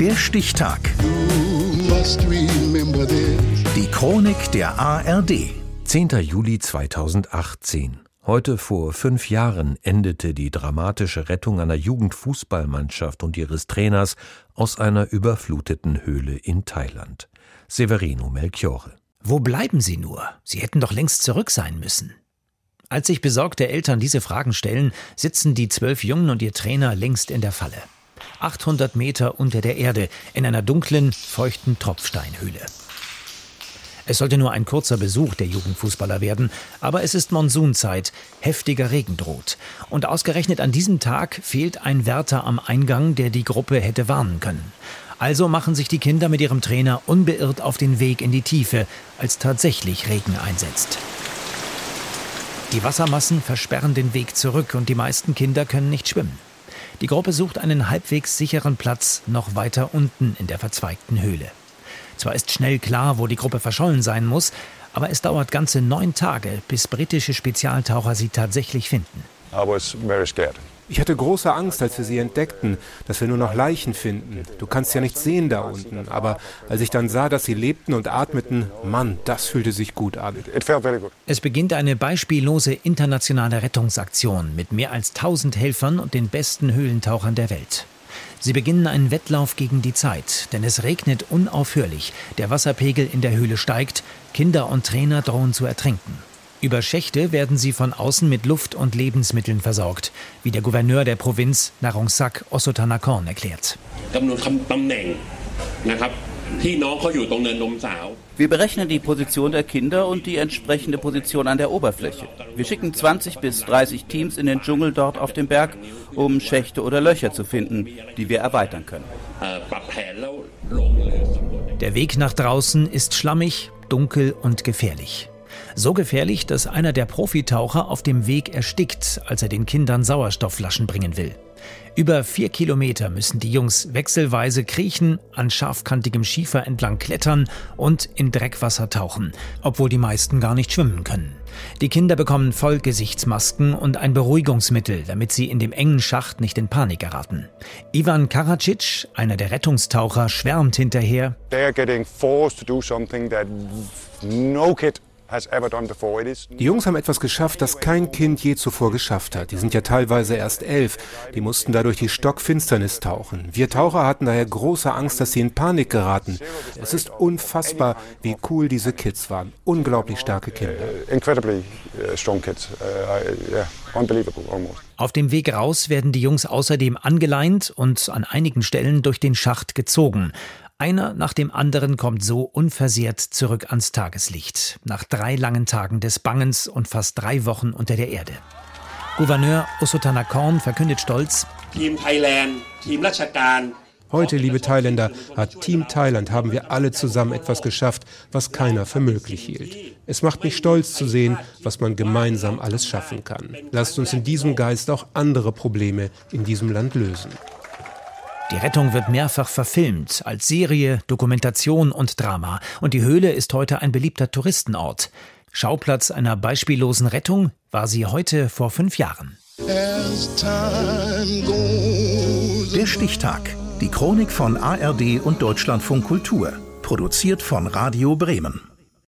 Der Stichtag. Die Chronik der ARD. 10. Juli 2018. Heute vor fünf Jahren endete die dramatische Rettung einer Jugendfußballmannschaft und ihres Trainers aus einer überfluteten Höhle in Thailand. Severino Melchiore. Wo bleiben sie nur? Sie hätten doch längst zurück sein müssen. Als sich besorgte Eltern diese Fragen stellen, sitzen die zwölf Jungen und ihr Trainer längst in der Falle. 800 Meter unter der Erde in einer dunklen, feuchten Tropfsteinhöhle. Es sollte nur ein kurzer Besuch der Jugendfußballer werden, aber es ist Monsunzeit, heftiger Regen droht. Und ausgerechnet an diesem Tag fehlt ein Wärter am Eingang, der die Gruppe hätte warnen können. Also machen sich die Kinder mit ihrem Trainer unbeirrt auf den Weg in die Tiefe, als tatsächlich Regen einsetzt. Die Wassermassen versperren den Weg zurück und die meisten Kinder können nicht schwimmen. Die Gruppe sucht einen halbwegs sicheren Platz noch weiter unten in der verzweigten Höhle. Zwar ist schnell klar, wo die Gruppe verschollen sein muss, aber es dauert ganze neun Tage, bis britische Spezialtaucher sie tatsächlich finden. I was very scared. Ich hatte große Angst, als wir sie entdeckten, dass wir nur noch Leichen finden. Du kannst ja nichts sehen da unten. Aber als ich dann sah, dass sie lebten und atmeten, Mann, das fühlte sich gut an. It felt very good. Es beginnt eine beispiellose internationale Rettungsaktion mit mehr als 1000 Helfern und den besten Höhlentauchern der Welt. Sie beginnen einen Wettlauf gegen die Zeit, denn es regnet unaufhörlich, der Wasserpegel in der Höhle steigt, Kinder und Trainer drohen zu ertrinken. Über Schächte werden sie von außen mit Luft und Lebensmitteln versorgt, wie der Gouverneur der Provinz Narongsak Osotanakorn erklärt. Wir berechnen die Position der Kinder und die entsprechende Position an der Oberfläche. Wir schicken 20 bis 30 Teams in den Dschungel dort auf dem Berg, um Schächte oder Löcher zu finden, die wir erweitern können. Äh, der Weg nach draußen ist schlammig, dunkel und gefährlich. So gefährlich, dass einer der Profitaucher auf dem Weg erstickt, als er den Kindern Sauerstoffflaschen bringen will. Über vier Kilometer müssen die Jungs wechselweise kriechen, an scharfkantigem Schiefer entlang klettern und in Dreckwasser tauchen, obwohl die meisten gar nicht schwimmen können. Die Kinder bekommen Vollgesichtsmasken und ein Beruhigungsmittel, damit sie in dem engen Schacht nicht in Panik geraten. Ivan Karacic, einer der Rettungstaucher, schwärmt hinterher. They are getting forced to do something that no kid Die Jungs haben etwas geschafft, das kein Kind je zuvor geschafft hat. Die sind ja teilweise erst elf. Die mussten dadurch die Stockfinsternis tauchen. Wir Taucher hatten daher große Angst, dass sie in Panik geraten. Es ist unfassbar, wie cool diese Kids waren. Unglaublich starke Kinder. incredibly uh, strong kids. Uh, I- yeah, unbelievable almost. Auf dem Weg raus werden die Jungs außerdem angeleint und an einigen Stellen durch den Schacht gezogen. Einer nach dem anderen kommt so unversehrt zurück ans Tageslicht, nach drei langen Tagen des Bangens und fast drei Wochen unter der Erde. Gouverneur Osutana Korn verkündet stolz: Team Thailand, Team Ratchakan, Heute, liebe Thailänder, hat Team Thailand, haben wir alle zusammen etwas geschafft, was keiner für möglich hielt. Es macht mich stolz zu sehen, was man gemeinsam alles schaffen kann. Lasst uns in diesem Geist auch andere Probleme in diesem Land lösen. Die Rettung wird mehrfach verfilmt, als Serie, Dokumentation und Drama. Und die Höhle ist heute ein beliebter Touristenort. Schauplatz einer beispiellosen Rettung war sie heute vor fünf Jahren. Der Stichtag. Die Chronik von ARD und Deutschlandfunk Kultur. Produziert von Radio Bremen.